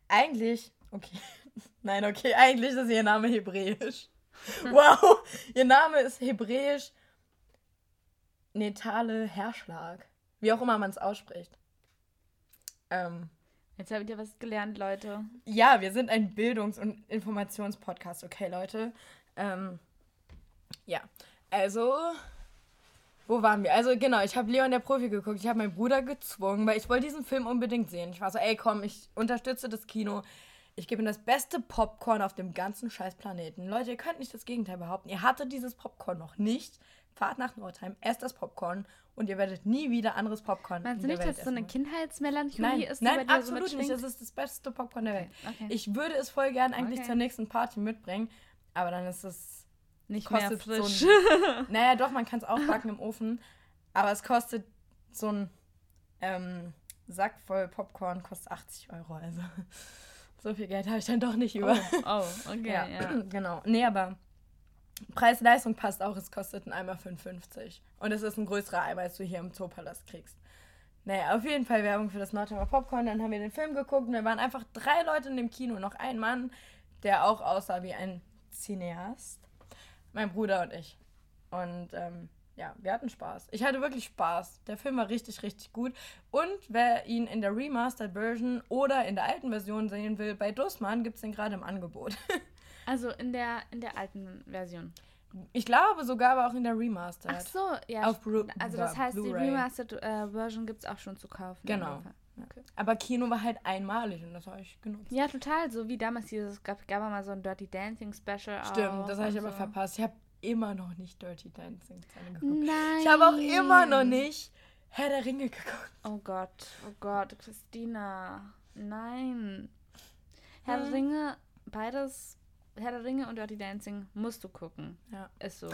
Eigentlich, okay. Nein, okay, eigentlich ist ihr Name hebräisch. wow, ihr Name ist hebräisch Netale Herschlag. Wie auch immer man es ausspricht. Ähm, Jetzt habt ihr was gelernt, Leute. Ja, wir sind ein Bildungs- und Informationspodcast, okay, Leute. Ähm, ja, also wo waren wir? Also genau, ich habe Leon der Profi geguckt. Ich habe meinen Bruder gezwungen, weil ich wollte diesen Film unbedingt sehen. Ich war so, ey komm, ich unterstütze das Kino. Ich gebe ihm das beste Popcorn auf dem ganzen Scheißplaneten. Leute, ihr könnt nicht das Gegenteil behaupten. Ihr hattet dieses Popcorn noch nicht. Fahrt nach Nordheim, esst das Popcorn und ihr werdet nie wieder anderes Popcorn Meinst du nicht, dass es so eine Kindheitsmelancholie nein, ist? Nein, absolut so nicht. Es ist das beste Popcorn der Welt. Okay. Ich würde es voll gern eigentlich okay. zur nächsten Party mitbringen, aber dann ist es nicht mehr frisch. So ein, naja, doch, man kann es auch backen im Ofen. Aber es kostet so ein ähm, Sack voll Popcorn, kostet 80 Euro. Also so viel Geld habe ich dann doch nicht über. Oh, oh okay, ja. ja. Genau. Nee, aber Preis-Leistung passt auch. Es kostet ein Eimer 5,50. Und es ist ein größerer Eimer, als du hier im Zoopalast kriegst. Naja, auf jeden Fall Werbung für das Nordheimer Popcorn. Dann haben wir den Film geguckt und wir waren einfach drei Leute in dem Kino. Noch ein Mann, der auch aussah wie ein Cineast mein Bruder und ich. Und ähm, ja, wir hatten Spaß. Ich hatte wirklich Spaß. Der Film war richtig, richtig gut. Und wer ihn in der Remastered Version oder in der alten Version sehen will, bei Dussmann gibt es den gerade im Angebot. also in der, in der alten Version. Ich glaube sogar aber auch in der Remastered. Ach so, ja. Auf Blu also das heißt, die Remastered äh, Version gibt es auch schon zu kaufen. Genau. Okay. Aber Kino war halt einmalig und das habe ich genutzt. Ja, total. So wie damals dieses, gab, gab mal so ein Dirty Dancing Special Stimmt, das habe ich aber so. verpasst. Ich habe immer noch nicht Dirty Dancing geguckt. Nein. Ich habe auch immer noch nicht Herr der Ringe geguckt. Oh Gott, oh Gott, Christina. Nein. Herr der Hm. Ringe, beides, Herr der Ringe und Dirty Dancing musst du gucken. Ja. Ist so.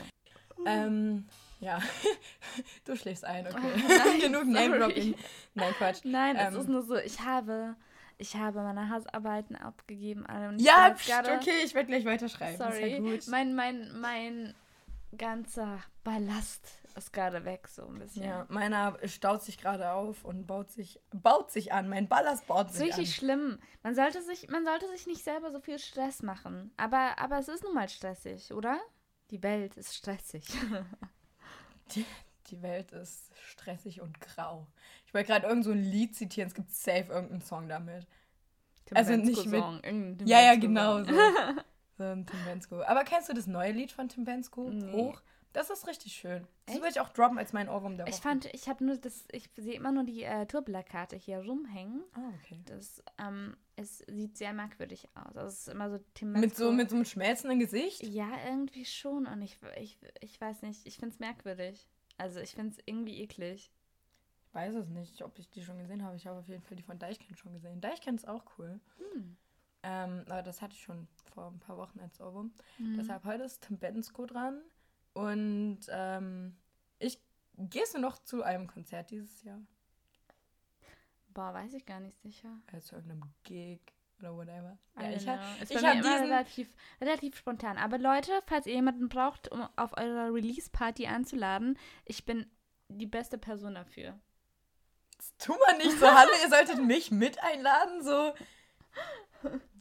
Ähm, ja. du schläfst ein, okay. Nein, Genug. Name-Dropping. Nein, Quatsch. Nein, es Ähm. ist nur so, ich habe, ich habe meine Hausarbeiten abgegeben. und ich Ja, pst, gerade- okay, ich werde gleich weiterschreiben. Sorry. gut. Mein, mein, mein ganzer Ballast ist gerade weg, so ein bisschen. Ja, meiner staut sich gerade auf und baut sich, baut sich an. Mein Ballast baut Das ist sich richtig an. schlimm. Man sollte, sich, man sollte sich nicht selber so viel Stress machen. Aber, aber es ist nun mal stressig, oder? Die Welt ist stressig. Die, die Welt ist stressig und grau. Ich wollte gerade irgend so ein Lied zitieren. Es gibt safe irgendeinen Song damit. Also nicht mit- Song, Tim Ja, ja, Bensko genau so. So ein Tim Bensko. Aber kennst du das neue Lied von Tim Bensko? Nee. Hoch? Das ist richtig schön. Das würde ich auch droppen als mein Ohrwurm der Woche. Ich fand, ich habe nur das, ich sehe immer nur die äh, Tourplakate hier rumhängen. Ah, okay. Das, ähm, es sieht sehr merkwürdig aus. Also es ist immer so Tim Mit so, mit so einem schmelzenden Gesicht? Ja, irgendwie schon. Und ich, ich, ich weiß nicht, ich finde es merkwürdig. Also ich finde es irgendwie eklig. Ich weiß es nicht, ob ich die schon gesehen habe. Ich habe auf jeden Fall die von Deichkind schon gesehen. Deichkind ist auch cool. Hm. Ähm, aber das hatte ich schon vor ein paar Wochen als Ohrwurm. Mhm. Deshalb heute ist Tim Bensko dran. Und ähm, ich gehst du noch zu einem Konzert dieses Jahr? Boah, weiß ich gar nicht sicher. Also zu irgendeinem Gig oder whatever. Ja, ich habe ich hab diesen- relativ, relativ spontan. Aber Leute, falls ihr jemanden braucht, um auf eurer Release-Party einzuladen, ich bin die beste Person dafür. Das tu mal nicht so. Hallo, ihr solltet mich mit einladen. So.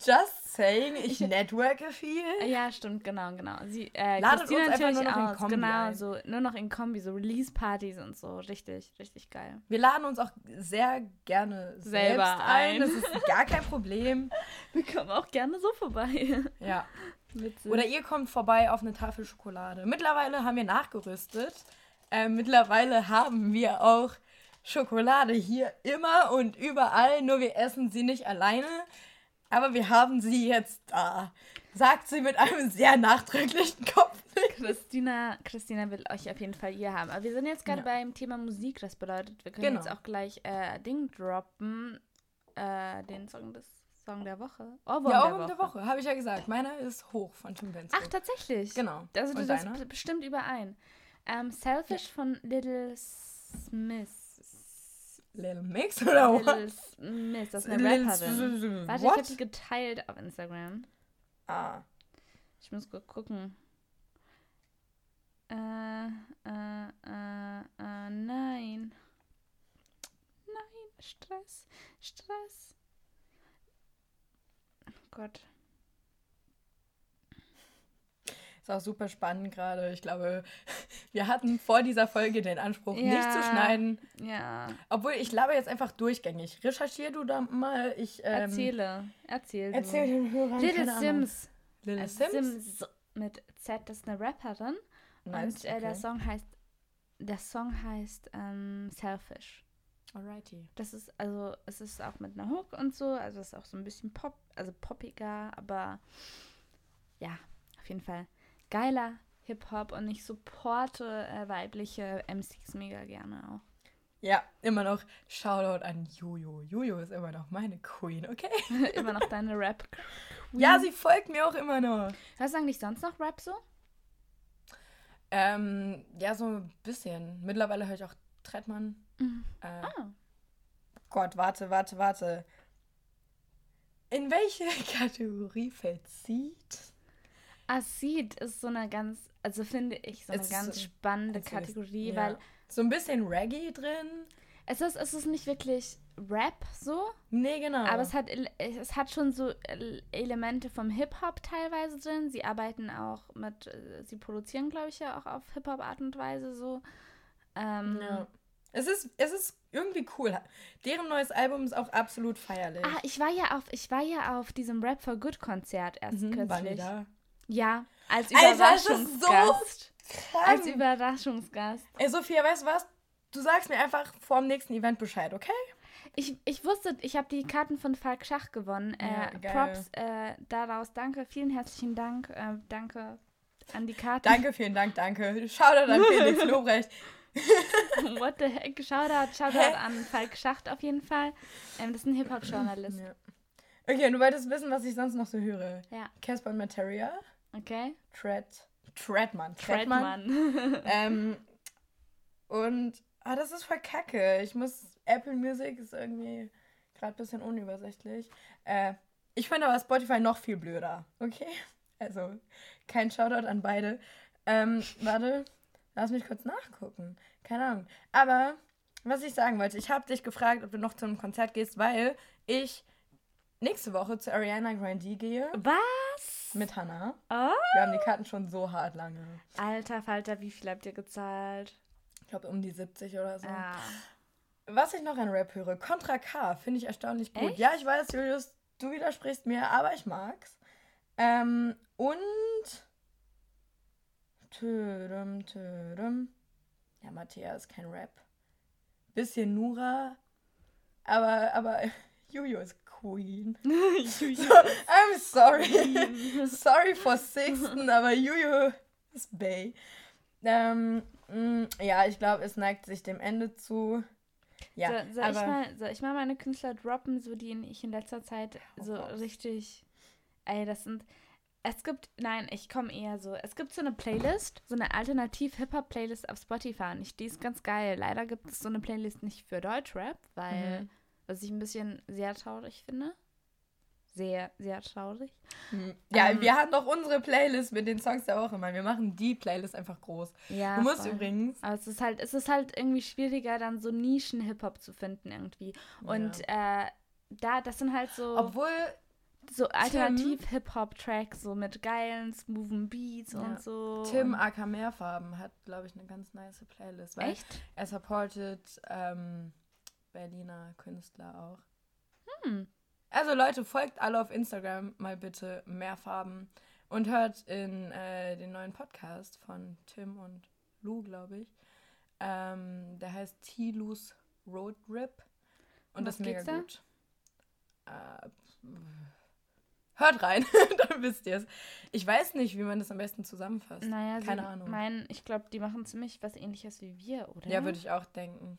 Just saying, ich networke viel. Ja, stimmt, genau, genau. Sie, äh, Ladet Christina uns einfach natürlich nur noch in aus. Kombi genau, ein. so nur noch in Kombi, so Release-Partys und so. Richtig, richtig geil. Wir laden uns auch sehr gerne Selber selbst ein. ein. Das ist gar kein Problem. Wir kommen auch gerne so vorbei. Ja. Witzig. Oder ihr kommt vorbei auf eine Tafel Schokolade. Mittlerweile haben wir nachgerüstet. Äh, mittlerweile haben wir auch Schokolade hier immer und überall, nur wir essen sie nicht alleine. Aber wir haben sie jetzt da. Sagt sie mit einem sehr nachdrücklichen Kopf. Christina, Christina will euch auf jeden Fall hier haben. Aber wir sind jetzt gerade Ja. beim Thema Musik. Das bedeutet, wir können Genau. jetzt auch gleich äh, Ding droppen. Äh, den Song des Song der Woche. Ohrwurm Ja, der, Ohrwurm Woche. der Woche, habe ich ja gesagt. Meiner ist hoch von Tim Bensko. Ach, tatsächlich. Genau. Also deiner? b- bestimmt überein. Ähm, Selfish von Little Smith. Little Mix oder Little was? Smith, das ist eine Little Rapperin. Warte, ich habe What? die geteilt auf Instagram. Ah. Ich muss gut gucken. Äh, äh, äh, äh, nein. Nein, Stress, Stress. Oh Gott. Ist auch super spannend gerade. Ich glaube, wir hatten vor dieser Folge den Anspruch, nicht zu Ja. schneiden. Ja, Obwohl, ich laber jetzt einfach durchgängig. Recherchier du da mal. Ich ähm, erzähle. Erzähl. Erzähl den Hörern. Little. Sims. Little Sims? Sims mit Z, das ist eine Rapperin. Nice, Und äh, der okay. Song heißt, der Song heißt ähm, Selfish. Alrighty. Das ist, also, es ist auch mit einer Hook und so, also es ist auch so ein bisschen Pop, also poppiger, aber ja, auf jeden Fall geiler Hip-Hop und ich supporte äh, weibliche MCs mega gerne auch. Ja, immer noch Shoutout an Jojo. Jojo ist immer noch meine Queen, okay? Immer noch deine Rap. Ja, sie folgt mir auch immer noch. Hörst du eigentlich sonst noch Rap so? Ähm, ja, so ein bisschen. Mittlerweile höre ich auch Trettmann. Mhm. Äh, Ah, Gott, warte, warte, warte. In welche Kategorie fällt Seed? Acid ist so eine ganz, also finde ich, so eine Es ganz spannende Kategorie, ja. weil So ein bisschen Reggae drin. es ist, es ist nicht wirklich Rap so, Nee, genau. Aber es hat, es hat schon so ele- Elemente vom Hip-Hop teilweise drin. Sie arbeiten auch mit, äh, sie produzieren, glaube ich, ja auch auf Hip-Hop-Art und Weise so. Ähm, ja. Es ist, es ist irgendwie cool. Deren neues Album ist auch absolut feierlich. Ah, ich war ja auf, ich war ja auf diesem Rap for Good Konzert erst Mhm, waren die kürzlich. da? Ja, als Alter, ist das so Überraschungsgast. als Krank. Überraschungsgast. Ey, Sophia, weißt du was? Du sagst mir einfach vor dem nächsten Event Bescheid, okay? Ich, ich wusste, ich habe die Karten von Falk Schach gewonnen. Ja, äh. Props äh, daraus. Danke, vielen herzlichen Dank. Äh, danke an die Karten. Danke, vielen Dank, danke. Shoutout an Felix Lobrecht. What the heck? Shoutout, Shoutout Hä? an Falk Schacht auf jeden Fall. Ähm, das ist ein Hip-Hop-Journalist. Ja. Okay, und du wolltest wissen, was ich sonst noch so höre. Ja. Casper und Materia, Okay? Tread, Treadman, Treadman. Treadman. Ähm, und, ah, das ist voll kacke. Ich muss, Apple Music ist irgendwie gerade ein bisschen unübersichtlich. Äh, ich finde aber Spotify noch viel blöder, okay? Also, kein Shoutout an beide. Ähm, warte, lass mich kurz nachgucken. Keine Ahnung. Aber, was ich sagen wollte, ich habe dich gefragt, ob du noch zu einem Konzert gehst, weil ich nächste Woche zu Ariana Grande gehe Was? Mit Hannah. Oh? Wir haben die Karten schon so hart lange. Alter Falter, wie viel habt ihr gezahlt? Ich glaube um die 70 oder so. Ja. Was ich noch an Rap höre, Contra K, finde ich erstaunlich gut. Echt? Ja, ich weiß, Julius, du widersprichst mir, aber ich mag's. Ähm, und. Tödem, tödem. Ja, Mattea ist kein Rap. Bisschen Nura, aber, aber Juju ist Queen. So, I'm sorry. sorry for Sixten, aber Juju ist Bay. Ähm, mh, ja, ich glaube, es neigt sich dem Ende zu. Ja, so, soll, aber ich mal, soll ich mal meine Künstler droppen, so die ich in letzter Zeit so richtig. Ey, das sind. Es gibt, nein, ich komme eher so. Es gibt so eine Playlist, so eine Alternativ-Hip-Hop-Playlist auf Spotify. Und ich, die ist ganz geil. Leider gibt es so eine Playlist nicht für Deutschrap, weil, Mhm. Was ich ein bisschen sehr traurig finde. Sehr, sehr traurig. Hm. Ja, Ähm, wir haben doch unsere Playlist mit den Songs der Woche, Mann. Wir machen die Playlist einfach groß. Ja. du musst voll. übrigens. Aber es ist halt, es ist halt irgendwie schwieriger, dann so Nischen-Hip-Hop zu finden irgendwie. Und äh, da, das sind halt so. Obwohl, so Alternativ-Hip-Hop-Tracks, so mit geilen, smoothen Beats Ja. und so. Tim AK Mehrfarben hat, glaube ich, eine ganz nice Playlist. Echt? er supportet ähm, Berliner Künstler auch. Hm. Also Leute, folgt alle auf Instagram mal bitte Mehrfarben und hört in äh, den neuen Podcast von Tim und Lou, glaube ich. Ähm, der heißt T-Lus Road Rip. Und Um das was ist mega da? gut. Äh, hört rein, dann wisst ihr es. Ich weiß nicht, wie man das am besten zusammenfasst. Naja, Keine Ahnung. meinen, ich glaube, die machen ziemlich was ähnliches wie wir, oder? Ja, würde ich auch denken.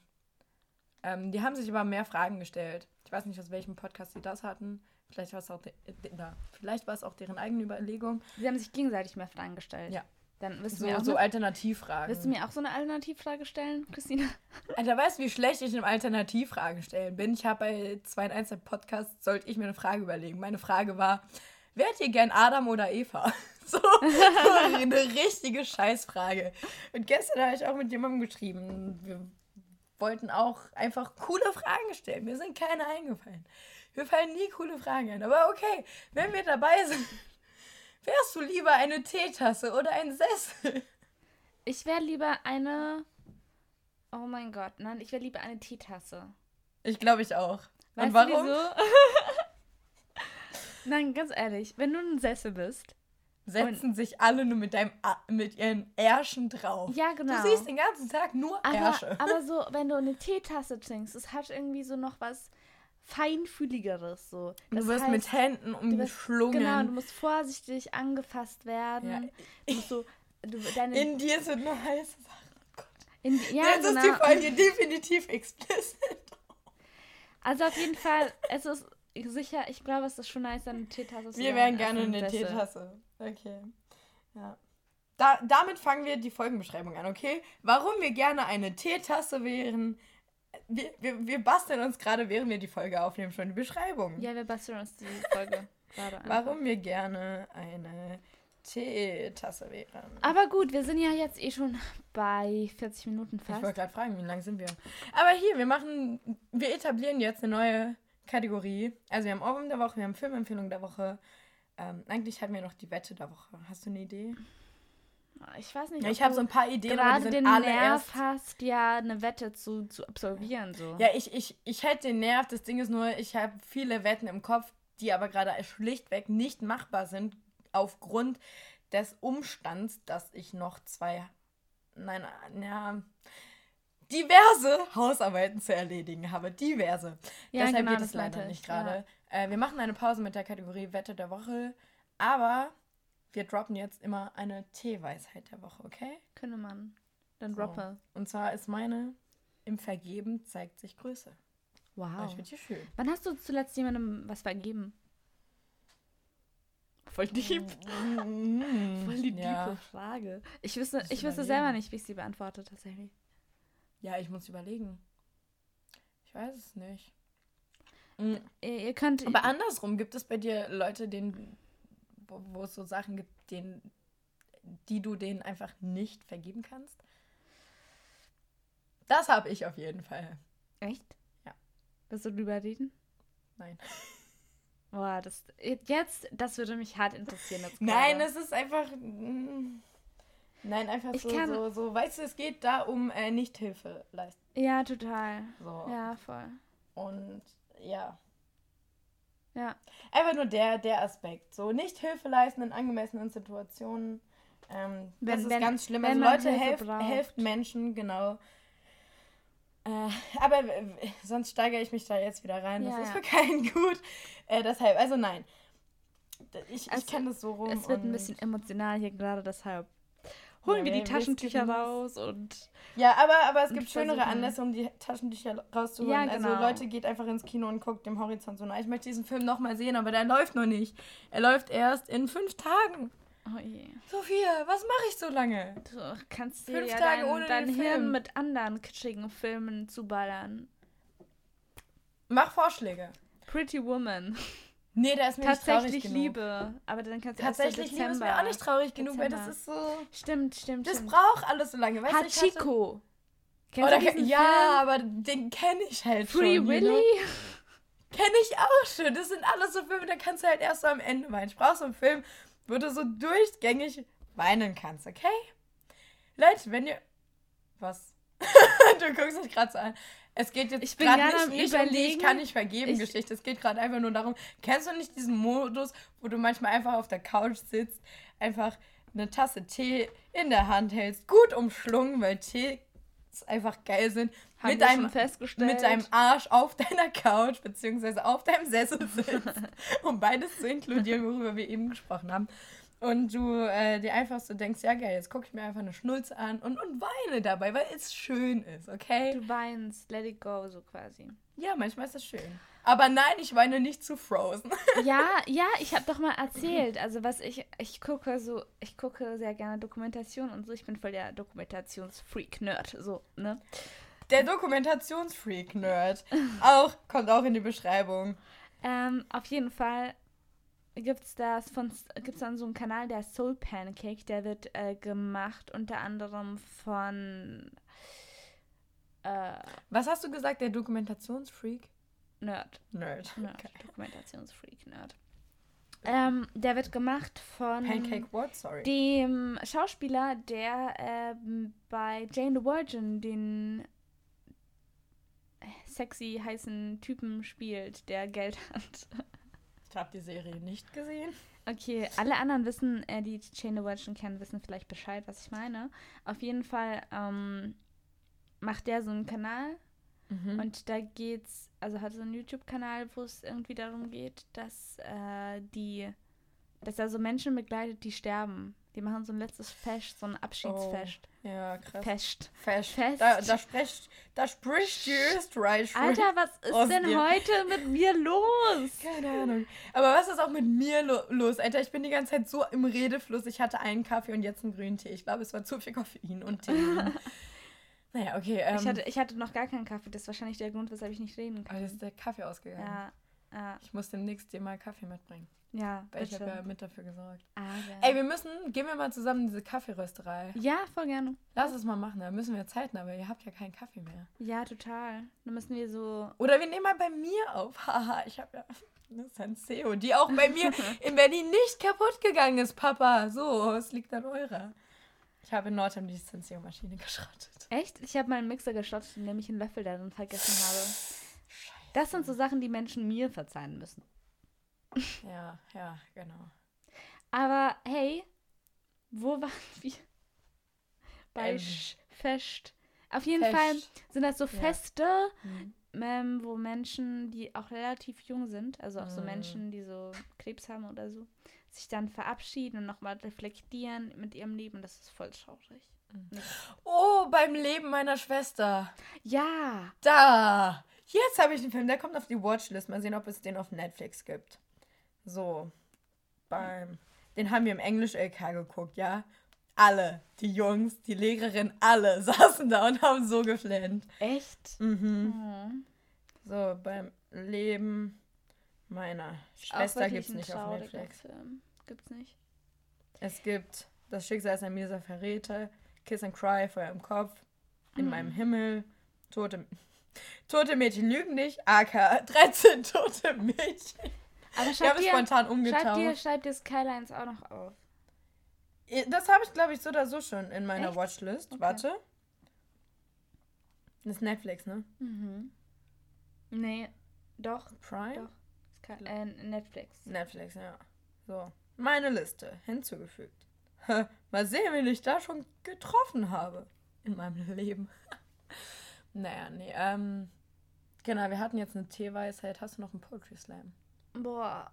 Ähm, die haben sich aber mehr Fragen gestellt. Ich weiß nicht, aus welchem Podcast sie das hatten. Vielleicht war es auch, de da. Vielleicht war es auch deren eigene Überlegung. Sie haben sich gegenseitig mehr Fragen gestellt. Ja. Dann willst du So, mir auch so eine, Alternativfragen. willst du mir auch so eine Alternativfrage stellen, Christina? Alter, weißt du, wie schlecht ich im Alternativfragen stellen bin? Ich habe bei 2 in 1 der Podcast, sollte ich mir eine Frage überlegen. Meine Frage war, wärt ihr gern Adam oder Eva? So, so eine richtige Scheißfrage. Und gestern habe ich auch mit jemandem geschrieben. Wir wollten auch einfach coole Fragen stellen. Mir sind keine eingefallen. Mir fallen nie coole Fragen ein. Aber okay, wenn wir dabei sind, wärst du lieber eine Teetasse oder ein Sessel? Ich wäre lieber eine. Oh mein Gott, nein, ich wäre lieber eine Teetasse. Ich glaube ich auch. Weißt Und warum? du wieso? nein, ganz ehrlich, wenn du ein Sessel bist. Setzen sich alle nur mit deinem mit ihren Ärschen drauf. Ja, genau. Du siehst den ganzen Tag nur aber, Ärsche. aber so, wenn du eine Teetasse trinkst, es hat irgendwie so noch was feinfühligeres. So. du Das wirst heißt, mit Händen du umgeschlungen. Genau, du musst vorsichtig angefasst werden. Ja. Du musst so, du, deine, In dir sind nur heiße Sachen. Oh in, ja, Jetzt ist die genau. Folge definitiv explicit. Also auf jeden Fall, es ist sicher, ich glaube, es ist schon nice, eine Teetasse zu Wir wären gerne ein eine. Teetasse. Okay. Ja. Da, damit fangen wir die Folgenbeschreibung an, okay? Warum wir gerne eine Teetasse wären. Wir, wir, wir basteln uns gerade, während wir die Folge aufnehmen, schon die Beschreibung. Ja, wir basteln uns die Folge gerade an. Warum wir gerne eine Teetasse wären. Aber gut, wir sind ja jetzt eh schon bei 40 Minuten Ich fast. wollte gerade fragen, wie lang sind wir? Aber hier, wir machen, wir etablieren jetzt eine neue Kategorie. Also wir haben Ohrwurm der Woche, wir haben Filmempfehlung der Woche. Ähm, eigentlich hatten wir noch die Wette der Woche. Hast du eine Idee? Ich weiß nicht, Ja, ich habe so ein paar Ideen, aber die gerade sind den alle Nerv erst... hast, ja eine Wette zu, zu absolvieren. So. Ja, ich, ich, ich hätte den Nerv. Das Ding ist nur, ich habe viele Wetten im Kopf, die aber gerade schlichtweg nicht machbar sind, aufgrund des Umstands, dass ich noch zwei, nein, ja, diverse Hausarbeiten zu erledigen habe. Diverse. Ja, Deshalb genau, geht es leider nicht ich, gerade. Äh, wir machen eine Pause mit der Kategorie Wette der Woche, aber wir droppen jetzt immer eine Teeweisheit der Woche, okay? Könnte man. Dann So. droppe. Und zwar ist meine, im Vergeben zeigt sich Größe. Wow. Ich finde die schön. Wann hast du zuletzt jemandem was vergeben? Voll deep. Voll die ja. Frage. Ich wüsste, ich wüsste selber nicht, wie ich sie beantworte, tatsächlich. Ja, ich muss überlegen. Ich weiß es nicht. Mm, Ihr, könnt. Aber andersrum, gibt es bei dir Leute, denen, wo, es so Sachen gibt, denen, die du denen einfach nicht vergeben kannst? Das habe ich auf jeden Fall. Echt? Ja. Willst du drüber reden? Nein. Boah, das. Jetzt, das würde mich hart interessieren. Nein, es ist einfach. mm, Nein, einfach Ich so, kann- so, so, weißt du, es geht da um äh, Nichthilfe leisten. Ja, total. So. Ja, voll. Und ja. Ja. Einfach nur der, der Aspekt. So nicht Hilfe leisten in angemessenen Situationen. Ähm, Wenn- das ist wenn- ganz schlimm. wenn Also Leute, helft, Menschen, genau. Äh, aber sonst steigere ich mich da jetzt wieder rein. Das Ja, ist ja. für keinen gut. Äh, deshalb, also nein. Ich, ich Es- kenne das so rum. Es wird ein bisschen emotional hier gerade, deshalb holen wir die Taschentücher raus und. Ja, aber, aber es gibt schönere versuchen- Anlässe, um die Taschentücher rauszuholen. Ja, Also genau. Leute, geht einfach ins Kino und guckt dem Horizont so nah. Ich möchte diesen Film nochmal sehen, aber der läuft noch nicht. Er läuft erst in fünf Tagen. Oh je. Sophia, was mache ich so lange? Du kannst dir Fünf ja Tage dein, ohne dein den Hirn Film. mit anderen kitschigen Filmen zuballern. Mach Vorschläge. Pretty Woman. Nee, der ist mir nicht traurig Tatsächlich. Liebe. Aber dann kannst du Tatsächlich Liebe ist mir auch nicht traurig genug, weil Dezember. das ist so... Stimmt, stimmt, Das stimmt. braucht alles so lange. Weißt hatte- Hachiko. Kennst Oder, ja, aber den kenne ich halt Film? Free schon. you Willy? know? Kenne ich auch schon. Das sind alles so Filme, da kannst du halt erst so am Ende weinen. Ich brauche so einen Film, wo du so durchgängig weinen kannst, okay? Leute, wenn ihr... Was? du guckst dich gerade so an. Es geht jetzt Ich bin gerade nicht, nicht um die. Ich kann nicht vergeben Ich- Geschichte. Es geht gerade einfach nur darum, kennst du nicht diesen Modus, wo du manchmal einfach auf der Couch sitzt, einfach eine Tasse Tee in der Hand hältst, gut umschlungen, weil Tee einfach geil sind, Haben mit festgestellt. mit deinem Arsch auf deiner Couch beziehungsweise auf deinem Sessel sitzt, um beides zu inkludieren, worüber wir eben gesprochen haben. Und du äh, dir einfach so denkst, ja geil, jetzt gucke ich mir einfach eine Schnulze an und, und weine dabei, weil es schön ist, okay? Du weinst, let it go, so quasi. Ja, manchmal ist das schön. Aber nein, ich weine nicht zu Frozen. Ja, ja, ich habe doch mal erzählt. Also was ich, ich gucke so, ich gucke sehr gerne Dokumentation und so. Ich bin voll der Dokumentationsfreak-Nerd, so, ne? Der Dokumentationsfreak-Nerd. Auch, kommt auch in die Beschreibung. Ähm, auf jeden Fall gibt's das von, gibt's dann so einen Kanal, der Soul Pancake, der wird äh, gemacht unter anderem von äh, Was hast du gesagt, der Dokumentationsfreak? Nerd. Nerd. Nerd. Okay. Dokumentationsfreak, Nerd. Ähm, der wird gemacht von Pancake what? Sorry. dem Schauspieler, der ähm, bei Jane the Virgin den äh, sexy heißen Typen spielt, der Geld hat. Ich habe die Serie nicht gesehen. Okay, alle anderen wissen, äh, die Jane the Virgin kennen, wissen vielleicht Bescheid, was ich meine. Auf jeden Fall ähm, macht der so einen Kanal Mhm. und da geht's, also hat so einen YouTube-Kanal, wo es irgendwie darum geht, dass äh, die, dass er so Menschen begleitet, die sterben. Die machen so ein letztes Fest, so ein Abschiedsfest. Ja, krass. Fest. Fest. Fest. Da, da spricht, da spricht die. Alter, was ist denn dir. heute mit mir los? Keine Ahnung. Aber was ist auch mit mir lo los, Alter? Ich bin die ganze Zeit so im Redefluss. Ich hatte einen Kaffee und jetzt einen grünen Tee. Ich glaube, es war zu viel Koffein und Tee. naja, okay. Ähm, Ich, hatte, ich hatte noch gar keinen Kaffee. Das ist wahrscheinlich der Grund, weshalb ich nicht reden aber kann. jetzt ist der Kaffee ausgegangen. Ja, ja, Ich muss demnächst dir mal Kaffee mitbringen. Ja, Weil ich habe ja mit dafür gesorgt. Aber. Ey, wir müssen, gehen wir mal zusammen in diese Kaffeerösterei. ja, voll gerne. Lass es mal machen, da müssen wir Zeiten, aber ihr habt ja keinen Kaffee mehr. Ja, total. Dann müssen wir so. Oder wir nehmen mal bei mir auf. Haha, ich habe ja eine Senseo, die auch bei mir in Berlin nicht kaputt gegangen ist, Papa. So, es liegt an eurer. Ich habe in Nordheim die Senseo-Maschine geschrottet. Echt? Ich habe meinen Mixer geschottet, indem ich einen Löffel darin vergessen habe. Das sind so Sachen, die Menschen mir verzeihen müssen. Ja, ja, genau. Aber hey, wo waren wir? Bei Ähm, Fest. Auf jeden Fest. Fall sind das so Ja. Feste, Hm. ähm, wo Menschen, die auch relativ jung sind, also auch so Mhm. Menschen, die so Krebs haben oder so, sich dann verabschieden und nochmal reflektieren mit ihrem Leben. Das ist voll traurig. Oh, beim Leben meiner Schwester. Ja. Da. Jetzt habe ich den Film. Der kommt auf die Watchlist. Mal sehen, ob es den auf Netflix gibt. So. Beim. Den haben wir im Englisch-LK geguckt, ja? Alle. Die Jungs, die Lehrerin, alle saßen da und haben so geflennt. Echt? Mhm. Mhm. So, beim Leben meiner Schwester wirklich gibt es ein nicht auf Netflix. Film. Gibt's nicht. Es gibt Das Schicksal ist ein mieser Verräter, Kiss and Cry, Feuer im Kopf, In Mhm. meinem Himmel, Tote, Tote Mädchen lügen nicht, AK 13 tote Mädchen. Aber Ich schreib habe dir, spontan schreib dir, schreib dir Skylines auch noch auf. Das habe ich, glaube ich, so oder so schon in meiner Echt? Watchlist. Okay. Warte. Das ist Netflix, ne? Mhm. Nee, doch. Prime? Doch. Sky äh, Netflix. Netflix, ja. So. Meine Liste hinzugefügt. Mal sehen, wen ich da schon getroffen habe in meinem Leben. naja, nee, ähm. Genau, wir hatten jetzt eine Teeweisheit. Hast du noch einen Poetry Slam? Boah.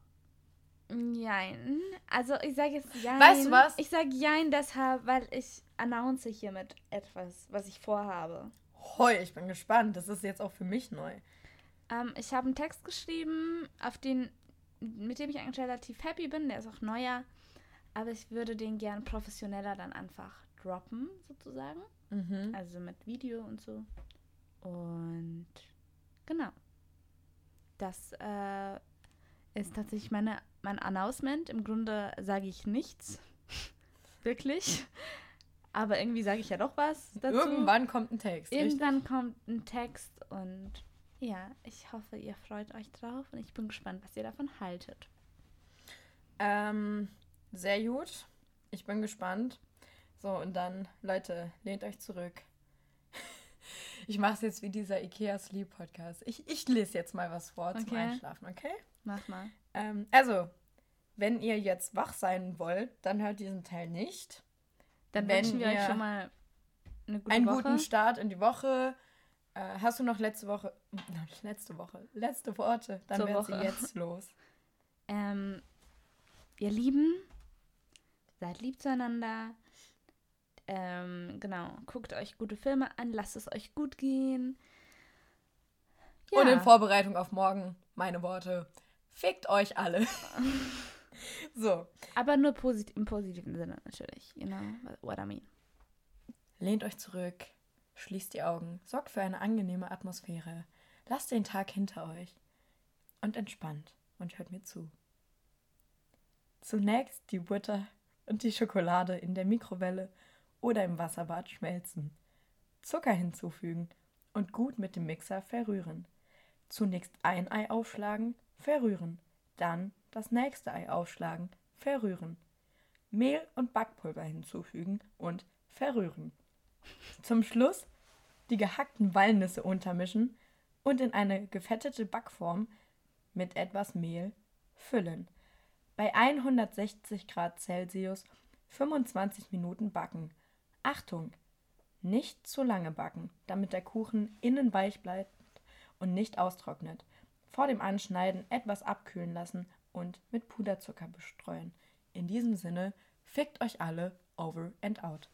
Jein. Also ich sage jetzt jein. Weißt du was? Ich sage jein deshalb, weil ich announce hiermit etwas, was ich vorhabe. Hoi, ich bin gespannt. Das ist jetzt auch für mich neu. Ähm, ich habe einen Text geschrieben, auf den, mit dem ich eigentlich relativ happy bin. Der ist auch neuer. Aber ich würde den gern professioneller dann einfach droppen, sozusagen. Mhm. Also mit Video und so. Und genau. Das äh, ist tatsächlich meine, mein Announcement. Im Grunde sage ich nichts. Wirklich. Aber irgendwie sage ich ja doch was dazu. Irgendwann kommt ein Text. richtig? Irgendwann kommt ein Text und ja, ich hoffe, ihr freut euch drauf und ich bin gespannt, was ihr davon haltet. Ähm, sehr gut. Ich bin gespannt. So, und dann, Leute, lehnt euch zurück. Ich mache es jetzt wie dieser IKEA Sleep Podcast. Ich, ich lese jetzt mal was vor zum Okay. Einschlafen, okay? Mach mal. Ähm, also, wenn ihr jetzt wach sein wollt, dann hört diesen Teil nicht. Dann Wenn wünschen wir euch schon mal eine gute Einen Woche. guten Start in die Woche. Äh, hast du noch letzte Woche, letzte Woche, letzte Worte? Dann Zur werden sie jetzt los. Ähm, ihr Lieben, seid lieb zueinander. Ähm, genau, guckt euch gute Filme an, lasst es euch gut gehen. Und in Vorbereitung auf morgen, meine Worte, fickt euch alle. so, aber nur posit im positiven Sinne natürlich. You know what I mean. lehnt euch zurück, schließt die Augen, sorgt für eine angenehme Atmosphäre, lasst den Tag hinter euch und entspannt und hört mir zu. Zunächst die Butter und die Schokolade in der Mikrowelle oder im Wasserbad schmelzen. Zucker hinzufügen und gut mit dem Mixer verrühren. Zunächst ein Ei aufschlagen, verrühren, dann das nächste Ei aufschlagen, verrühren. Mehl und Backpulver hinzufügen und verrühren. Zum Schluss die gehackten Walnüsse untermischen und in eine gefettete Backform mit etwas Mehl füllen. Bei 160 Grad Celsius 25 Minuten backen. Achtung! Nicht zu lange backen, damit der Kuchen innen weich bleibt und nicht austrocknet. Vor dem Anschneiden etwas abkühlen lassen und mit Puderzucker bestreuen. In diesem Sinne, fickt euch alle over and out.